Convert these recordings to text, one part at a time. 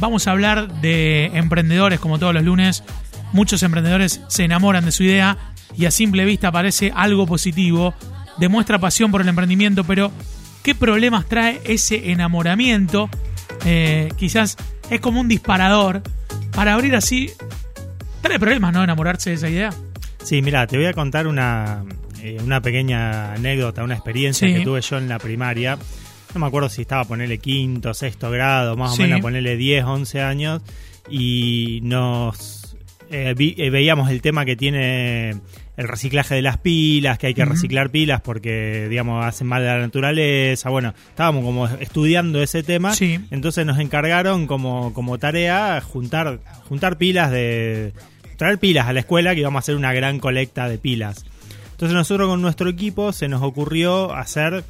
vamos a hablar de emprendedores como todos los lunes. Muchos emprendedores se enamoran de su idea y a simple vista parece algo positivo, demuestra pasión por el emprendimiento, pero ¿qué problemas trae ese enamoramiento? Eh, quizás es como un disparador para abrir así. Trae problemas, ¿no? Enamorarse de esa idea. Sí, mira, te voy a contar una, eh, una pequeña anécdota, una experiencia Sí. que tuve yo en la primaria. No me acuerdo si estaba ponerle quinto, sexto grado, más Sí. o menos ponerle 10, 11 años. Y nos eh, vi- eh, veíamos el tema que tiene el reciclaje de las pilas, que hay que reciclar pilas porque, digamos, hacen mal a la naturaleza. Bueno, estábamos como estudiando ese tema. Sí. Entonces nos encargaron como, como tarea juntar, juntar pilas de. traer pilas a la escuela que íbamos a hacer una gran colecta de pilas. Entonces nosotros con nuestro equipo se nos ocurrió hacer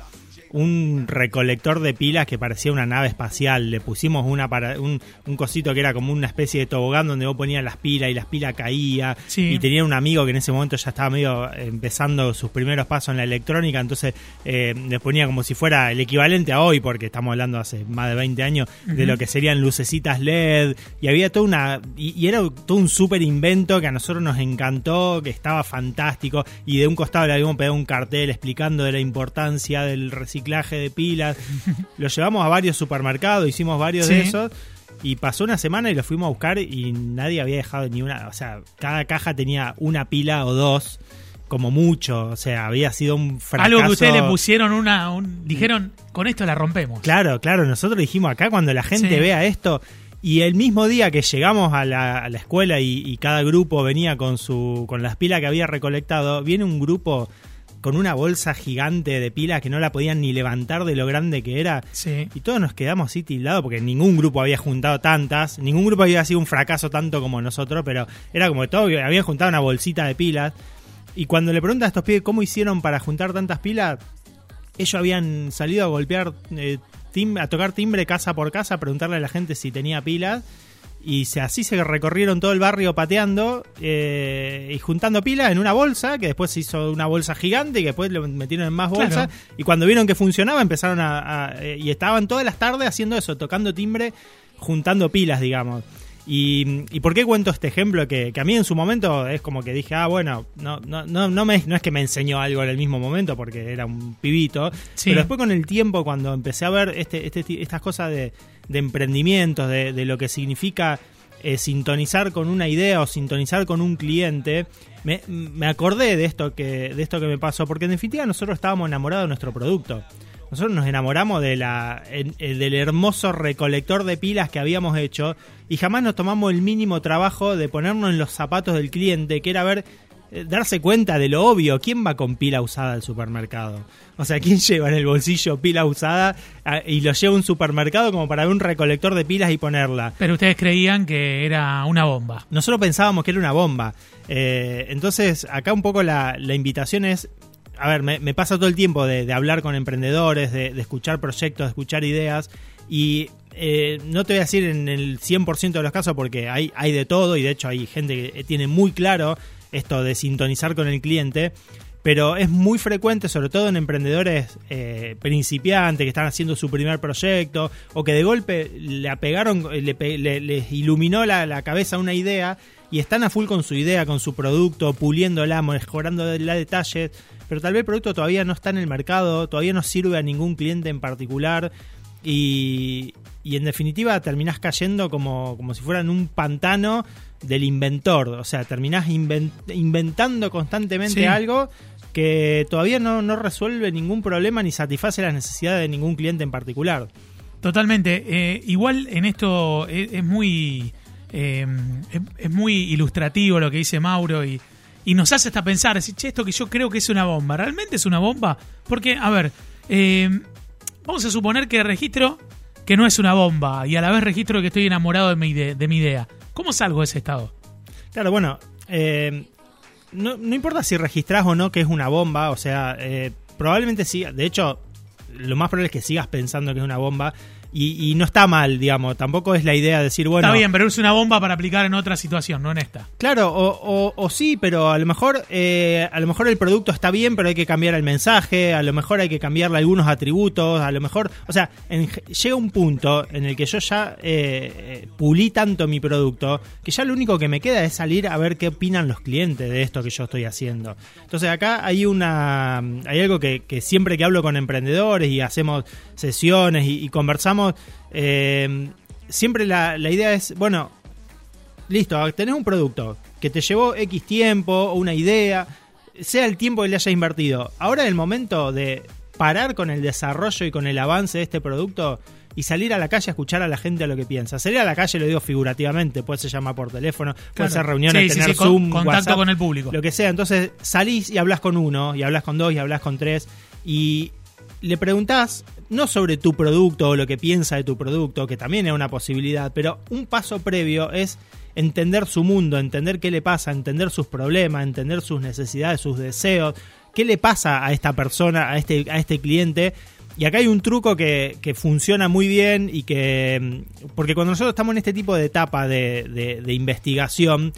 un recolector de pilas que parecía una nave espacial. Le pusimos una para, un, un cosito que era como una especie de tobogán donde vos ponías las pilas y las pilas caía. Sí. Y tenía un amigo que en ese momento ya estaba medio eh, empezando sus primeros pasos en la electrónica, entonces eh, le ponía como si fuera el equivalente a hoy, porque estamos hablando hace más de 20 años, de lo que serían lucecitas LED. Y había toda una. Y, y era todo un súper invento que a nosotros nos encantó, que estaba fantástico. Y de un costado le habíamos pegado un cartel explicando de la importancia del reciclaje de pilas. lo llevamos a varios supermercados, hicimos varios de esos. Y pasó una semana y lo fuimos a buscar y nadie había dejado ni una. O sea, cada caja tenía una pila o dos, como mucho. O sea, había sido un fracaso. Algo que ustedes le pusieron una. un- dijeron, con esto la rompemos. Claro, claro. Nosotros dijimos acá cuando la gente Sí. vea esto. Y el mismo día que llegamos a la, a la escuela y, y cada grupo venía con su con las pilas que había recolectado, viene un grupo con una bolsa gigante de pilas que no la podían ni levantar de lo grande que era. Sí. Y todos nos quedamos así tildados porque ningún grupo había juntado tantas, ningún grupo había sido un fracaso tanto como nosotros, pero era como que todos habían juntado una bolsita de pilas. Y cuando le preguntan a estos pibes cómo hicieron para juntar tantas pilas, ellos habían salido a golpear, eh, tim- a tocar timbre casa por casa, a preguntarle a la gente si tenía pilas. Y se, así se recorrieron todo el barrio pateando eh, y juntando pilas en una bolsa, que después se hizo una bolsa gigante y que después lo metieron en más Claro. bolsas. Y cuando vieron que funcionaba, empezaron a, a- eh, y estaban todas las tardes haciendo eso, tocando timbre, juntando pilas, digamos. Y, y por qué cuento este ejemplo? Que, que a mí en su momento es como que dije, ah, bueno, no, no, no, no, me, no es que me enseñó algo en el mismo momento porque era un pibito, Sí. pero después con el tiempo, cuando empecé a ver este, este, estas cosas de, de emprendimientos, de, de lo que significa eh, sintonizar con una idea o sintonizar con un cliente, me, me acordé de esto, que, de esto que me pasó, porque en definitiva nosotros estábamos enamorados de nuestro producto. Nosotros nos enamoramos de la, eh, del hermoso recolector de pilas que habíamos hecho y jamás nos tomamos el mínimo trabajo de ponernos en los zapatos del cliente, que era ver, darse cuenta de lo obvio, ¿quién va con pila usada al supermercado? O sea, ¿quién lleva en el bolsillo pila usada ah, y lo lleva a un supermercado como para ver un recolector de pilas y ponerla? Pero ustedes creían que era una bomba. Nosotros pensábamos que era una bomba. Eh, entonces, acá un poco la, la invitación es. A ver, me, me pasa todo el tiempo de, de hablar con emprendedores, de, de escuchar proyectos, de escuchar ideas. Y eh, no te voy a decir en el 100% de los casos porque hay, hay de todo y de hecho hay gente que tiene muy claro esto de sintonizar con el cliente. Pero es muy frecuente, sobre todo en emprendedores eh, principiantes que están haciendo su primer proyecto o que de golpe le apegaron, pe- le- les iluminó la, la cabeza una idea y están a full con su idea, con su producto, puliéndola, mejorando la detalles, pero tal vez el producto todavía no está en el mercado, todavía no sirve a ningún cliente en particular y, y en definitiva terminás cayendo como, como si fuera en un pantano del inventor, o sea, terminás inven- inventando constantemente Sí. algo que todavía no, no resuelve ningún problema ni satisface las necesidades de ningún cliente en particular. Totalmente. Eh, igual en esto es, es muy eh, es, es muy ilustrativo lo que dice Mauro y, y nos hace hasta pensar, decir, che, esto que yo creo que es una bomba, ¿realmente es una bomba? Porque, a ver, eh, vamos a suponer que registro que no es una bomba y a la vez registro que estoy enamorado de mi, de mi idea. ¿Cómo salgo de ese estado? Claro, bueno, eh, no, no importa si registrás o no que es una bomba, o sea, eh, probablemente sí, de hecho, lo más probable es que sigas pensando que es una bomba y, no está mal, digamos. Tampoco es la idea de decir, bueno. Está bien, pero es una bomba para aplicar en otra situación, no en esta. Claro, o, sí, pero a lo mejor eh, a lo mejor el producto está bien, pero hay que cambiar el mensaje, a lo mejor hay que cambiarle algunos atributos, a lo mejor. O sea, llega un punto en el que yo ya eh, eh, pulí tanto mi producto que ya lo único que me queda es salir a ver qué opinan los clientes de esto que yo estoy haciendo. Entonces acá hay una. Hay algo que, siempre que hablo con emprendedores y hacemos sesiones y conversamos eh, siempre la, idea es, bueno, listo, tenés un producto que te llevó X tiempo o una idea, sea el tiempo que le hayas invertido. Ahora es el momento de parar con el desarrollo y con el avance de este producto y salir a la calle a escuchar a la gente a lo que piensa. Salir a la calle lo digo figurativamente, puede ser llamar por teléfono, puede ser reuniones, tener Zoom, contacto con el público. Lo que sea. Entonces salís y hablas con uno, y hablas con dos, y hablas con tres, y le preguntás no sobre tu producto o lo que piensa de tu producto, que también es una posibilidad, pero un paso previo es entender su mundo, entender qué le pasa, entender sus problemas, entender sus necesidades, sus deseos, qué le pasa a esta persona, a este, a este cliente. Y acá hay un truco que, funciona muy bien y que... Porque cuando nosotros estamos en este tipo de etapa de, investigación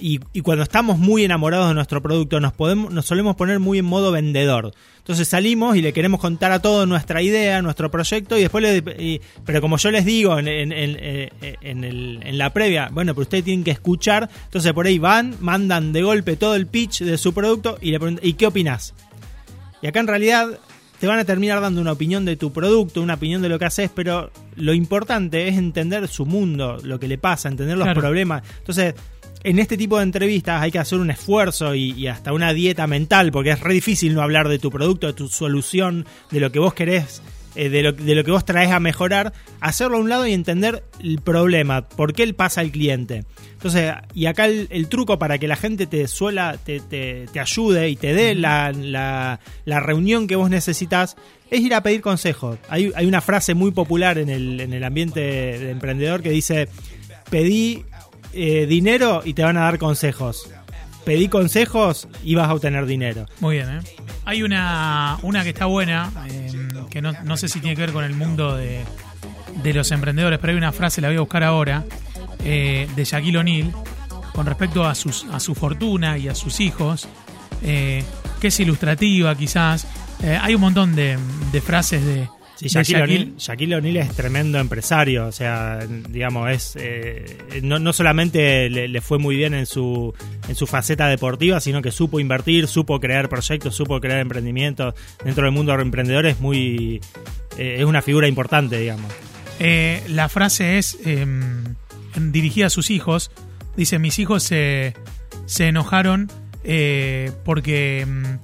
y, y, cuando estamos muy enamorados de nuestro producto, nos, podemos, nos solemos poner muy en modo vendedor. Entonces salimos y le queremos contar a todos nuestra idea, nuestro proyecto, y después le, pero como yo les digo en, en, en, en, la previa, bueno, pero ustedes tienen que escuchar, entonces por ahí van, mandan de golpe todo el pitch de su producto y le preguntan, ¿y qué opinas? Y acá en realidad te van a terminar dando una opinión de tu producto, una opinión de lo que haces, pero lo importante es entender su mundo, lo que le pasa, entender los problemas. Entonces, en este tipo de entrevistas hay que hacer un esfuerzo y, hasta una dieta mental, porque es re difícil no hablar de tu producto, de tu solución, de lo que vos querés, eh, de, lo, que vos traes a mejorar, hacerlo a un lado y entender el problema, por qué él pasa al cliente. Entonces, y acá el, truco para que la gente te suela, te, te, ayude y te dé la, la, reunión que vos necesitas, es ir a pedir consejos. Hay, hay una frase muy popular en el, en el ambiente de emprendedor que dice, pedí eh, dinero y te van a dar consejos. Pedí consejos y vas a obtener dinero. Muy bien, ¿eh? Hay una, una que está buena, eh, que no, sé si tiene que ver con el mundo de, los emprendedores, pero hay una frase, la voy a buscar ahora, de Shaquille O'Neal, con respecto a, sus, a su fortuna y a sus hijos, que es ilustrativa quizás. hay un montón de frases de, Sí, Shaquille, O'Neal es tremendo empresario, o sea, digamos, es eh, no, solamente le, fue muy bien en su, en su faceta deportiva, sino que supo invertir, supo crear proyectos, supo crear emprendimientos dentro del mundo de los emprendedores, muy, eh, es una figura importante, digamos. Eh, la frase es em, dirigida a sus hijos, dice, mis hijos se, se enojaron porque em,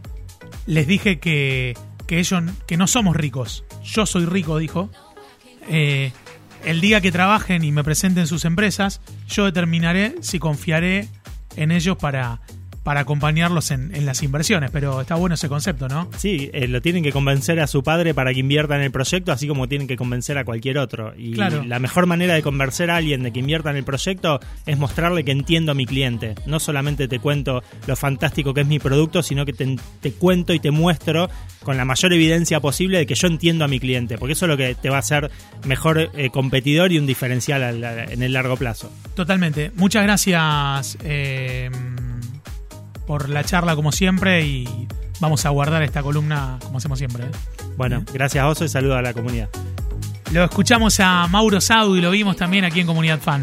les dije que que ellos que no somos ricos. Yo soy rico, dijo. Eh, el día que trabajen y me presenten sus empresas, yo determinaré si confiaré en ellos para para acompañarlos en, las inversiones, pero está bueno ese concepto, ¿no? Sí, eh, lo tienen que convencer a su padre para que invierta en el proyecto, así como tienen que convencer a cualquier otro. Y la mejor manera de convencer a alguien de que invierta en el proyecto es mostrarle que entiendo a mi cliente. No solamente te cuento lo fantástico que es mi producto, sino que te, cuento y te muestro con la mayor evidencia posible de que yo entiendo a mi cliente, porque eso es lo que te va a hacer mejor eh, competidor y un diferencial en el largo plazo. Totalmente. Muchas gracias. Eh por la charla como siempre y vamos a guardar esta columna como hacemos siempre. ¿eh? Bueno, gracias Oso y saludo a la comunidad. Lo escuchamos a Mauro Sadu y lo vimos también aquí en Comunidad Fan.